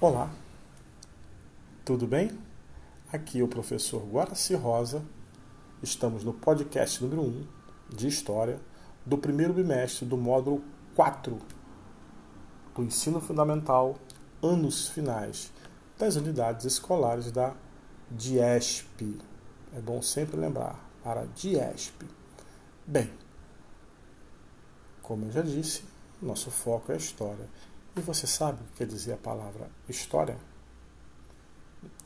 Olá, tudo bem? Aqui é o professor Guaraci Rosa. Estamos no podcast número 1 de História do primeiro bimestre do módulo 4 do Ensino Fundamental, anos finais das unidades escolares da DIESP. É bom sempre lembrar, para DIESP. Bem, como eu já disse, nosso foco é a história e você sabe o que quer dizer a palavra história?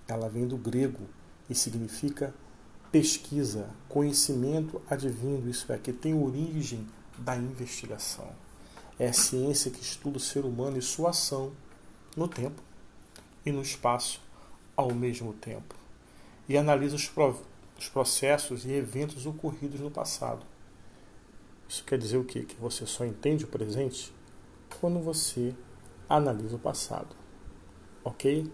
Ela vem do grego e significa pesquisa, conhecimento advindo, isso é, que tem origem da investigação. É a ciência que estuda o ser humano e sua ação no tempo e no espaço ao mesmo tempo e analisa os, os processos e eventos ocorridos no passado. Isso quer dizer o quê? Que você só entende o presente quando você analisa o passado. Ok?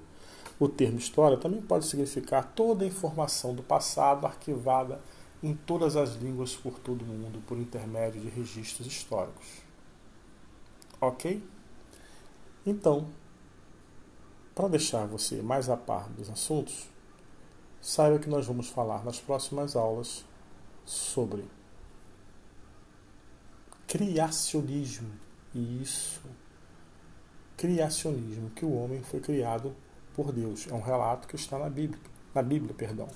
O termo história também pode significar toda a informação do passado arquivada em todas as línguas por todo o mundo por intermédio de registros históricos. Ok? Então, para deixar você mais a par dos assuntos, saiba que nós vamos falar nas próximas aulas sobre criacionismo. Isso criacionismo, que o homem foi criado por Deus. É um relato que está na Bíblia, na Bíblia, perdão,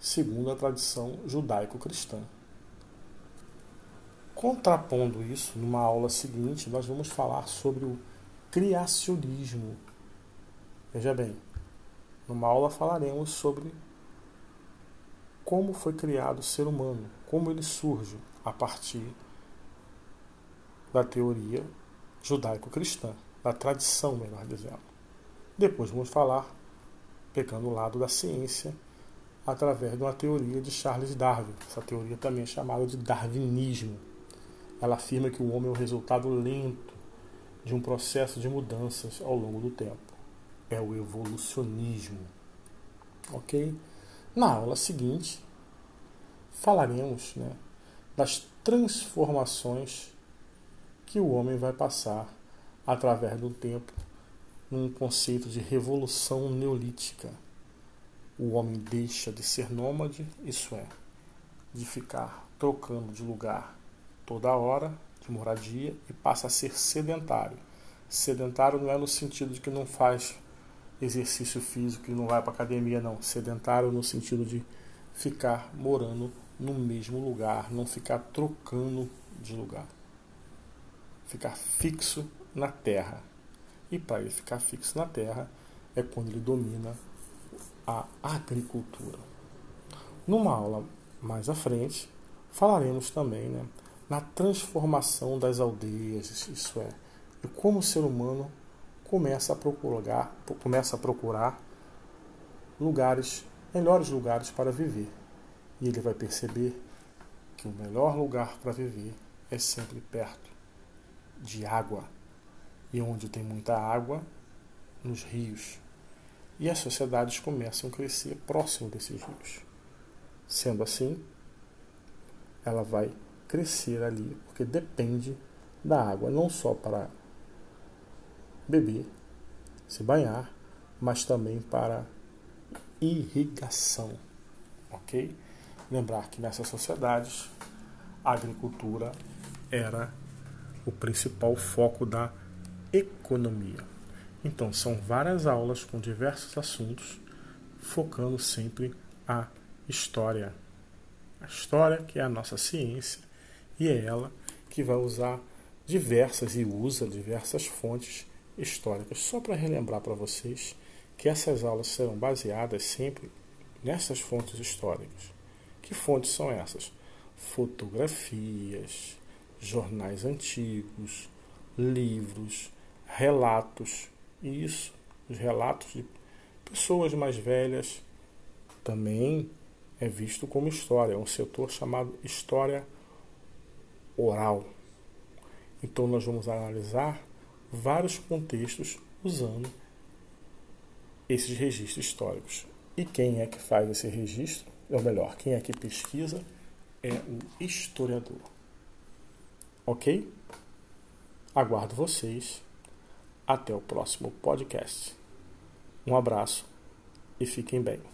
segundo a tradição judaico-cristã. Contrapondo isso, numa aula seguinte, nós vamos falar sobre o criacionismo. Veja bem, numa aula falaremos sobre como foi criado o ser humano, como ele surge a partir da teoria judaico-cristã, da tradição, melhor dizendo. Depois vamos falar, pegando o lado da ciência, através de uma teoria de Charles Darwin. Essa teoria também é chamada de darwinismo. Ela afirma que o homem é o resultado lento de um processo de mudanças ao longo do tempo. É o evolucionismo. Ok? Na aula seguinte, falaremos né, das transformações que o homem vai passar através do tempo num conceito de revolução neolítica. O homem deixa de ser nômade, isso é, de ficar trocando de lugar toda hora, de moradia, e passa a ser sedentário. Sedentário não é no sentido de que não faz exercício físico, que não vai para academia, não. Sedentário no sentido de ficar morando no mesmo lugar, não ficar trocando de lugar ficar fixo na terra. E para ele ficar fixo na terra é quando ele domina a agricultura. Numa aula mais à frente, falaremos também né, na transformação das aldeias, isso é, e como o ser humano começa a procurar, começa a procurar lugares, melhores lugares para viver. E ele vai perceber que o melhor lugar para viver é sempre perto de água. E onde tem muita água, nos rios. E as sociedades começam a crescer próximo desses rios. Sendo assim, ela vai crescer ali, porque depende da água, não só para beber, se banhar, mas também para irrigação. Ok? Lembrar que nessas sociedades a agricultura era o principal foco da economia. Então, são várias aulas com diversos assuntos, focando sempre a história. A história, que é a nossa ciência, e é ela que vai usar diversas e usa diversas fontes históricas. Só para relembrar para vocês que essas aulas serão baseadas sempre nessas fontes históricas. Que fontes são essas? Fotografias, jornais antigos, livros, relatos. E isso, os relatos de pessoas mais velhas, também é visto como história, é um setor chamado história oral. Então nós vamos analisar vários contextos usando esses registros históricos. E quem é que faz esse registro? Ou melhor, quem é que pesquisa? É o historiador. Ok? Aguardo vocês Até o próximo podcast. Um abraço e fiquem bem.